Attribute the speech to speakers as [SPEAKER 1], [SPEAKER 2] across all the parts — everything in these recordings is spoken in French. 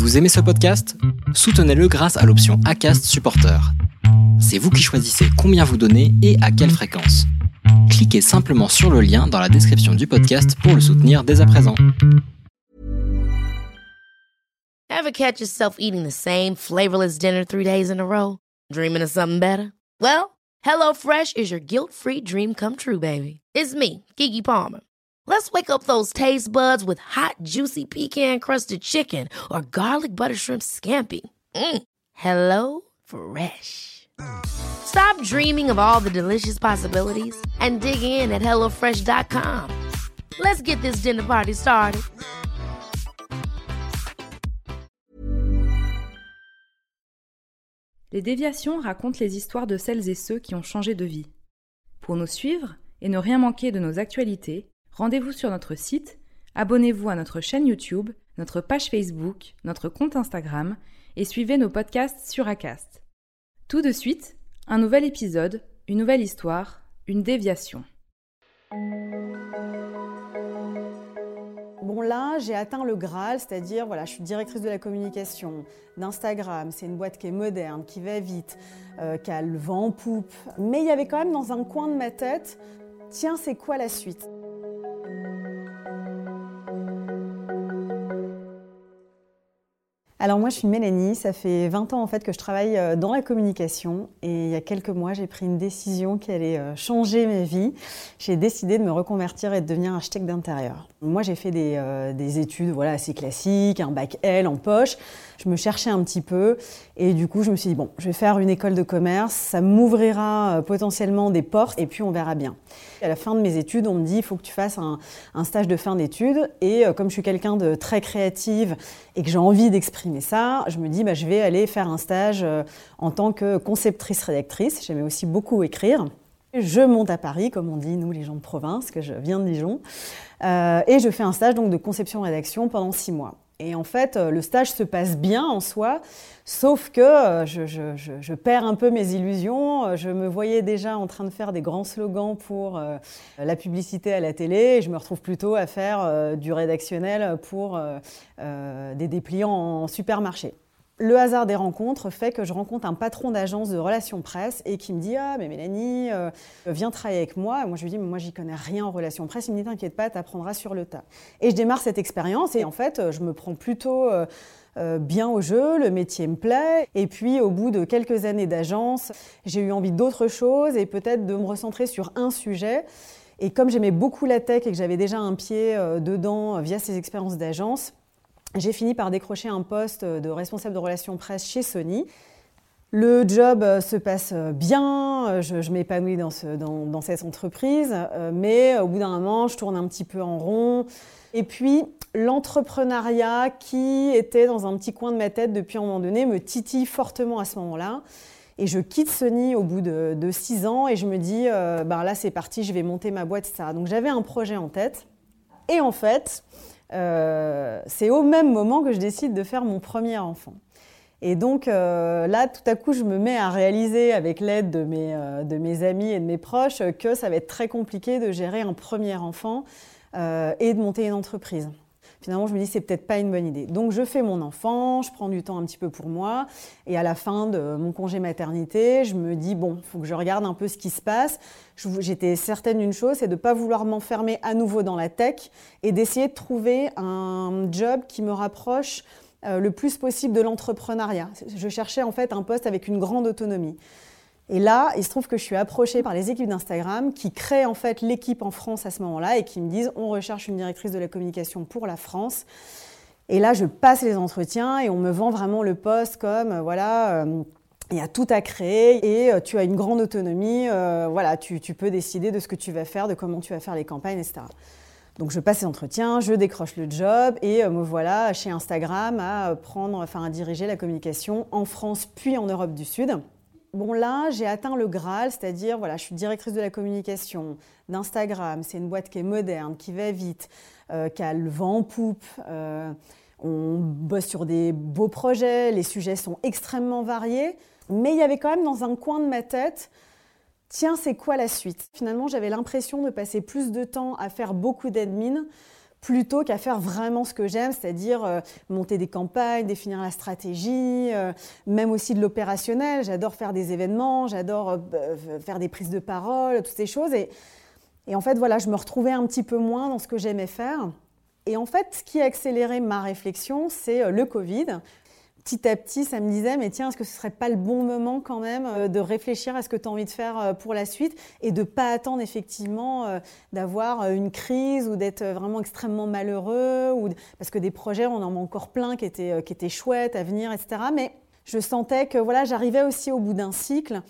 [SPEAKER 1] Vous aimez ce podcast? Soutenez-le grâce à l'option ACAST Supporter. C'est vous qui choisissez combien vous donnez et à quelle fréquence. Cliquez simplement sur le lien dans la description du podcast pour le soutenir dès à présent.
[SPEAKER 2] Ever catch yourself eating the same flavorless dinner three days in a row? Dreaming of something better? Well, HelloFresh is your guilt-free dream come true, baby. It's me, Kiki Palmer. Let's wake up those taste buds with hot, juicy pecan crusted chicken or garlic butter shrimp scampi. Mm. Hello Fresh. Stop dreaming of all the delicious possibilities and dig in at HelloFresh.com. Let's get this dinner party started.
[SPEAKER 3] Les déviations racontent les histoires de celles et ceux qui ont changé de vie. Pour nous suivre et ne rien manquer de nos actualités, rendez-vous sur notre site, abonnez-vous à notre chaîne YouTube, notre page Facebook, notre compte Instagram et suivez nos podcasts sur Acast. Tout de suite, un nouvel épisode, une nouvelle histoire, une déviation.
[SPEAKER 4] Bon là, j'ai atteint le Graal, c'est-à-dire voilà, je suis directrice de la communication d'Instagram. C'est une boîte qui est moderne, qui va vite, euh, qui a le vent en poupe. Mais il y avait quand même dans un coin de ma tête, tiens, c'est quoi la suite? Alors moi je suis Mélanie, ça fait 20 ans en fait que je travaille euh, dans la communication et il y a quelques mois j'ai pris une décision qui allait euh, changer ma vie. J'ai décidé de me reconvertir et de devenir architecte d'intérieur. Moi j'ai fait des, euh, des, études voilà, assez classiques, un bac L en poche. Je me cherchais un petit peu et du coup je me suis dit bon je vais faire une école de commerce, ça m'ouvrira potentiellement des portes et puis on verra bien. À la fin de mes études on me dit il faut que tu fasses un, un stage de fin d'études et comme je suis quelqu'un de très créative et que j'ai envie d'exprimer ça, je me dis, bah, je vais aller faire un stage euh, en tant que conceptrice-rédactrice. J'aimais aussi beaucoup écrire. Je monte à Paris, comme on dit, nous, les gens de province, que je viens de Dijon, euh, et je fais un stage donc, de conception-rédaction pendant six mois. Et en fait, euh, le stage se passe bien en soi, sauf que je, je, perds un peu mes illusions. Je me voyais déjà en train de faire des grands slogans pour la publicité à la télé, et je me retrouve plutôt à faire du rédactionnel pour des dépliants en supermarché le hasard des rencontres fait que je rencontre un patron d'agence de relations presse et qui me dit Ah, mais Mélanie, euh, viens travailler avec moi. moi, je lui dis Mais moi, j'y connais rien en relations presse. Il me dit T'inquiète pas, t'apprendras sur le tas. Et je démarre cette expérience et en fait, je me prends plutôt. Euh, euh, bien au jeu, le métier me plaît. Et puis, au bout de quelques années d'agence, j'ai eu envie d'autre chose et peut-être de me recentrer sur un sujet. Et comme j'aimais beaucoup la tech et que j'avais déjà un pied dedans via ces expériences d'agence, j'ai fini par décrocher un poste de responsable de relations presse chez Sony. Le job euh, se passe euh, bien, euh, je, m'épanouis dans, cette entreprise, mais au bout d'un moment, je tourne un petit peu en rond. Et puis, l'entrepreneuriat qui était dans un petit coin de ma tête depuis un moment donné me titille fortement à ce moment-là. Et je quitte Sony au bout de, six ans et je me dis, ben là c'est parti, je vais monter ma boîte, etc. Donc j'avais un projet en tête. Et en fait, euh, c'est au même moment que je décide de faire mon premier enfant. Et donc euh, là, tout à coup, je me mets à réaliser, avec l'aide euh, de mes amis et de mes proches, que ça va être très compliqué de gérer un premier enfant et de monter une entreprise finalement, je me dis c'est peut-être pas une bonne idée. Donc, je fais mon enfant, je prends du temps un petit peu pour moi, et à la fin de mon congé maternité, je me dis bon, il faut que je regarde un peu ce qui se passe. J'étais certaine d'une chose, c'est de ne pas vouloir m'enfermer à nouveau dans la tech et d'essayer de trouver un job qui me rapproche euh, le plus possible de l'entrepreneuriat. Je cherchais en fait un poste avec une grande autonomie. Et là, il se trouve que je suis approchée par les équipes d'Instagram qui créent en fait l'équipe en France à ce moment-là et qui me disent on recherche une directrice de la communication pour la France. Et là, je passe les entretiens et on me vend vraiment le poste comme euh, voilà. Euh, il y a tout à créer et euh, tu as une grande autonomie. voilà, tu, peux décider de ce que tu vas faire, de comment tu vas faire les campagnes, etc. Donc je passe les entretiens, je décroche le job et me voilà chez Instagram à prendre, enfin à diriger la communication en France puis en Europe du Sud. Bon là, j'ai atteint le Graal, c'est-à-dire voilà, je suis directrice de la communication d'Instagram. C'est une boîte qui est moderne, qui va vite, euh, qui a le vent en poupe. Euh, on bosse sur des beaux projets, les sujets sont extrêmement variés, mais il y avait quand même dans un coin de ma tête, tiens, c'est quoi la suite? Finalement, j'avais l'impression de passer plus de temps à faire beaucoup d'admin plutôt qu'à faire vraiment ce que j'aime, c'est-à-dire euh, monter des campagnes, définir la stratégie, euh, même aussi de l'opérationnel. J'adore faire des événements, j'adore euh, faire des prises de parole, toutes ces choses. Et, et en fait, voilà, je me retrouvais un petit peu moins dans ce que j'aimais faire. Et en fait, ce qui a accéléré ma réflexion, c'est le Covid petit à petit, ça me disait, mais tiens, est-ce que ce serait pas le bon moment quand même euh, de réfléchir à ce que tu as envie de faire euh, pour la suite et de pas attendre effectivement euh, d'avoir une crise ou d'être vraiment extrêmement malheureux ou parce que des projets, on en a encore plein qui étaient, qui étaient chouettes à venir, etc. Mais je sentais que voilà, j'arrivais aussi au bout d'un cycle.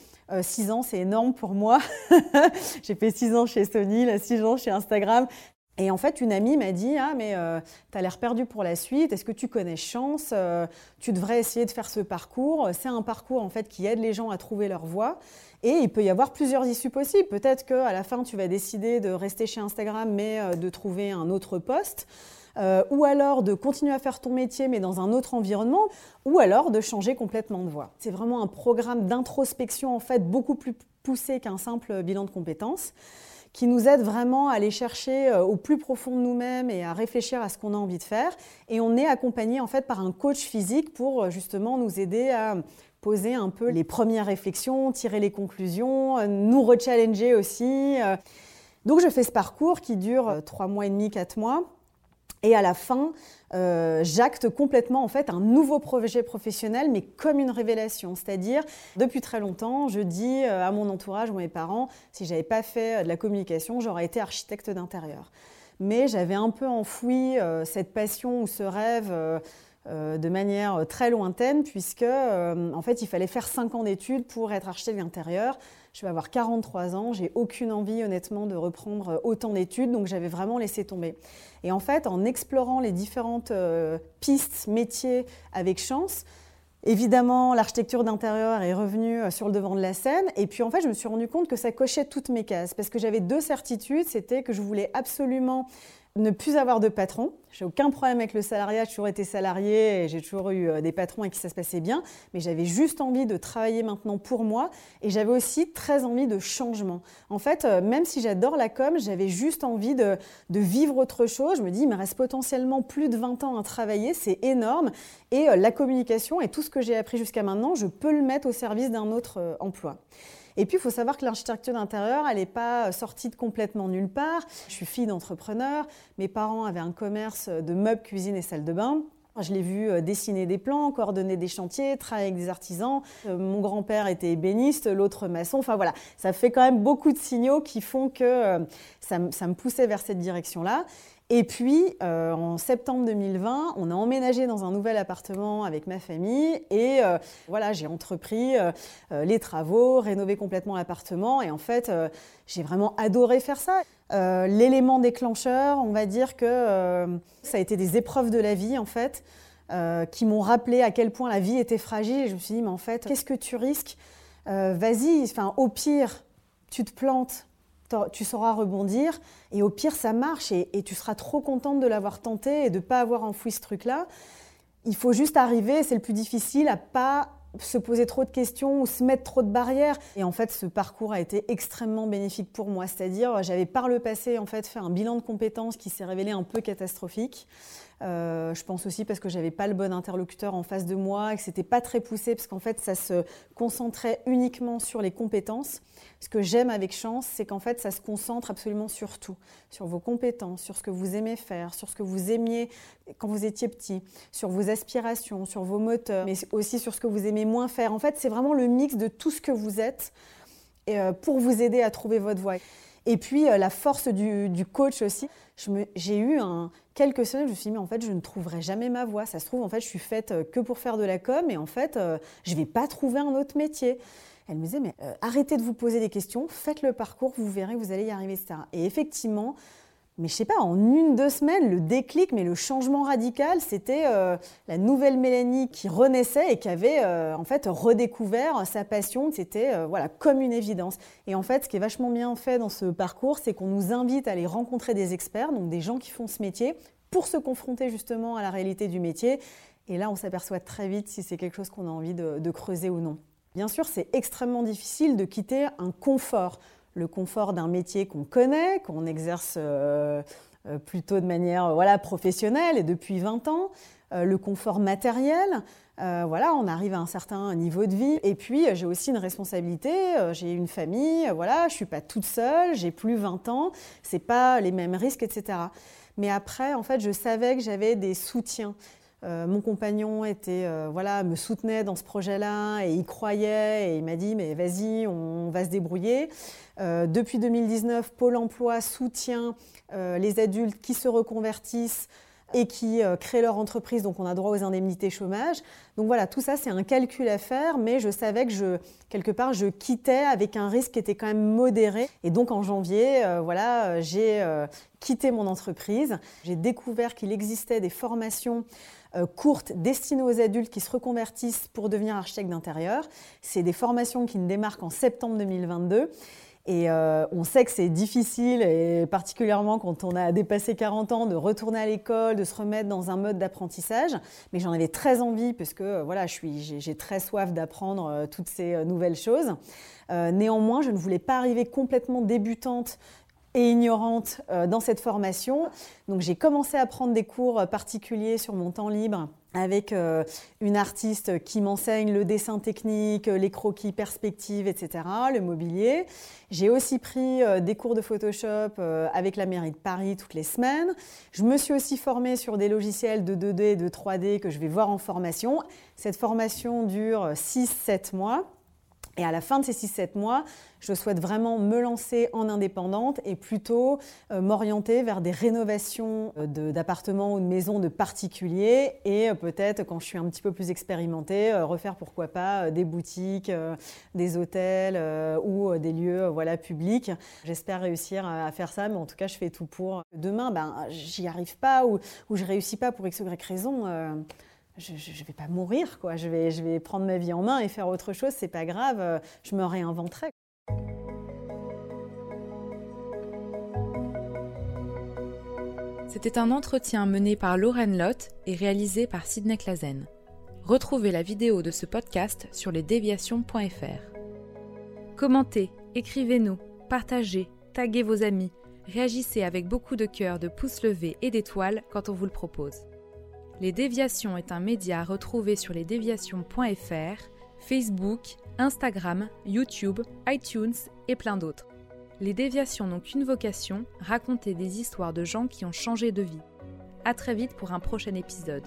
[SPEAKER 4] six ans, c'est énorme pour moi. J'ai fait six ans chez Sony, là, six ans chez Instagram. Et en fait, une amie m'a dit Ah, mais euh, tu as l'air perdu pour la suite, est-ce que tu connais Chance euh, Tu devrais essayer de faire ce parcours. C'est un parcours en fait qui aide les gens à trouver leur voie. Et il peut y avoir plusieurs issues possibles. Peut-être qu'à la fin, tu vas décider de rester chez Instagram, mais euh, de trouver un autre poste. ou alors de continuer à faire ton métier mais dans un autre environnement, ou alors de changer complètement de voie. C'est vraiment un programme d'introspection en fait beaucoup plus poussé qu'un simple bilan de compétences qui nous aide vraiment à aller chercher euh, au plus profond de nous-mêmes et à réfléchir à ce qu'on a envie de faire. Et on est accompagné en fait par un coach physique pour euh, justement nous aider à poser un peu les premières réflexions, tirer les conclusions, euh, nous rechallenger aussi. Donc je fais ce parcours qui dure trois mois et demi, quatre mois. Et à la fin, euh, j'acte complètement en fait un nouveau projet professionnel, mais comme une révélation. C'est-à-dire, depuis très longtemps, je dis euh, à mon entourage ou à mes parents, si j'avais pas fait euh, de la communication, j'aurais été architecte d'intérieur. Mais j'avais un peu enfoui cette passion ou ce rêve. de manière très lointaine, puisque en fait il fallait faire 5 ans d'études pour être architecte d'intérieur. Je vais avoir 43 ans, j'ai aucune envie honnêtement de reprendre euh, autant d'études, donc j'avais vraiment laissé tomber. Et en fait, en explorant les différentes euh, pistes, métiers avec chance, Évidemment, l'architecture d'intérieur est revenue euh, sur le devant de la scène. Et puis, en fait, je me suis rendu compte que ça cochait toutes mes cases. Parce que j'avais deux certitudes. C'était que je voulais absolument ne plus avoir de patron. J'ai aucun problème avec le salariat, j'ai toujours été salarié et j'ai toujours eu euh, des patrons avec qui ça se passait bien, mais j'avais juste envie de travailler maintenant pour moi et j'avais aussi très envie de changement. En fait, euh, même si j'adore la com, j'avais juste envie de, vivre autre chose. Je me dis, il me reste potentiellement plus de 20 ans à travailler, c'est énorme et euh, la communication et tout ce que j'ai appris jusqu'à maintenant, je peux le mettre au service d'un autre emploi. Et puis, il faut savoir que l'architecture d'intérieur, elle n'est pas sortie de complètement nulle part. Je suis fille d'entrepreneur. Mes parents avaient un commerce de meubles, cuisine et salle de bain. Je l'ai vu euh, dessiner des plans, coordonner des chantiers, travailler avec des artisans. Euh, mon grand-père était ébéniste, l'autre maçon. Enfin voilà, ça fait quand même beaucoup de signaux qui font que euh, ça, ça me poussait vers cette direction-là. Et puis, euh, en septembre 2020, on a emménagé dans un nouvel appartement avec ma famille et euh, voilà, j'ai entrepris euh, les travaux, rénové complètement l'appartement et en fait, j'ai vraiment adoré faire ça. L'élément déclencheur, on va dire que ça a été des épreuves de la vie en fait, qui m'ont rappelé à quel point la vie était fragile et je me suis dit, mais en fait, qu'est-ce que tu risques? Vas-y, enfin, au pire, tu te plantes, tu sauras rebondir. Et au pire, ça marche et, tu seras trop contente de l'avoir tenté et de ne pas avoir enfoui ce truc-là. Il faut juste arriver, c'est le plus difficile, à pas se poser trop de questions ou se mettre trop de barrières. Et en fait, ce parcours a été extrêmement bénéfique pour moi. C'est-à-dire, j'avais par le passé en fait fait un bilan de compétences qui s'est révélé un peu catastrophique. Euh, je pense aussi parce que j'avais pas le bon interlocuteur en face de moi et que c'était pas très poussé parce qu'en fait ça se concentrait uniquement sur les compétences. Ce que j'aime avec Chance, c'est qu'en fait ça se concentre absolument sur tout, sur vos compétences, sur ce que vous aimez faire, sur ce que vous aimiez quand vous étiez petit, sur vos aspirations, sur vos moteurs, mais aussi sur ce que vous aimez moins faire. En fait, c'est vraiment le mix de tout ce que vous êtes euh, pour vous aider à trouver votre voie. Et puis euh, la force du, coach aussi. J'ai eu un, quelques semaines, je me suis dit, mais en fait, je ne trouverai jamais ma voie. Ça se trouve, en fait, je suis faite euh, que pour faire de la com et en fait, euh, je ne vais pas trouver un autre métier. Elle me disait, mais arrêtez de vous poser des questions, faites le parcours, vous verrez, vous allez y arriver, etc. Et effectivement, mais je sais pas, en une, deux semaines, le déclic, mais le changement radical, c'était euh, la nouvelle Mélanie qui renaissait et qui avait euh, en fait redécouvert sa passion. C'était euh, voilà comme une évidence. Et en fait, ce qui est vachement bien fait dans ce parcours, c'est qu'on nous invite à aller rencontrer des experts, donc des gens qui font ce métier, pour se confronter justement à la réalité du métier. Et là, on s'aperçoit très vite si c'est quelque chose qu'on a envie de, de creuser ou non. Bien sûr, c'est extrêmement difficile de quitter un confort le confort d'un métier qu'on connaît, qu'on exerce euh, plutôt de manière voilà, professionnelle et depuis 20 ans. le confort matériel, voilà, on arrive à un certain niveau de vie. Et puis, j'ai aussi une responsabilité. j'ai une famille. voilà, je suis pas toute seule. J'ai plus 20 ans. C'est pas les mêmes risques, etc. Mais après, en fait, je savais que j'avais des soutiens. Euh, mon compagnon était, euh, voilà, me soutenait dans ce projet-là et il croyait et il m'a dit mais vas-y, on va se débrouiller. Euh, depuis 2019, Pôle Emploi soutient les adultes qui se reconvertissent et qui créent leur entreprise, donc on a droit aux indemnités chômage. Donc voilà, tout ça c'est un calcul à faire, mais je savais que je, quelque part, je quittais avec un risque qui était quand même modéré. Et donc en janvier, voilà, j'ai quitté mon entreprise. J'ai découvert qu'il existait des formations euh, courtes destinées aux adultes qui se reconvertissent pour devenir architecte d'intérieur. C'est des formations qui ne démarrent qu'en septembre 2022. Et euh, on sait que c'est difficile, et particulièrement quand on a dépassé 40 ans, de retourner à l'école, de se remettre dans un mode d'apprentissage. Mais j'en avais très envie, parce que euh, voilà, j'ai très soif d'apprendre toutes ces nouvelles choses. néanmoins, je ne voulais pas arriver complètement débutante et ignorante euh, dans cette formation. Donc j'ai commencé à prendre des cours particuliers sur mon temps libre avec euh, une artiste qui m'enseigne le dessin technique, les croquis, perspectives, etc., le mobilier. J'ai aussi pris euh, des cours de Photoshop avec la mairie de Paris toutes les semaines. Je me suis aussi formée sur des logiciels de 2D et de 3D que je vais voir en formation. Cette formation dure 6-7 mois. Et à la fin de ces 6-7 mois, je souhaite vraiment me lancer en indépendante et plutôt euh, m'orienter vers des rénovations euh, d'appartements ou de maisons de particuliers et euh, peut-être quand je suis un petit peu plus expérimentée, refaire pourquoi pas des boutiques, des hôtels ou des lieux voilà, publics. J'espère réussir à faire ça, mais en tout cas, je fais tout pour. Demain, ben, j'y arrive pas ou, ou je réussis pas pour X ou Y raison je ne vais pas mourir, quoi. Je vais, je vais prendre ma vie en main et faire autre chose, c'est pas grave, euh, je me réinventerai.
[SPEAKER 3] C'était un entretien mené par Lauren Lott et réalisé par Sidney Clazen. Retrouvez la vidéo de ce podcast sur lesdéviations.fr. Commentez, écrivez-nous, partagez, taguez vos amis, réagissez avec beaucoup de cœur, de pouces levés et d'étoiles quand on vous le propose. Les Déviations est un média retrouvé sur lesdéviations.fr, Facebook, Instagram, YouTube, iTunes et plein d'autres. Les Déviations n'ont qu'une vocation, raconter des histoires de gens qui ont changé de vie. A très vite pour un prochain épisode.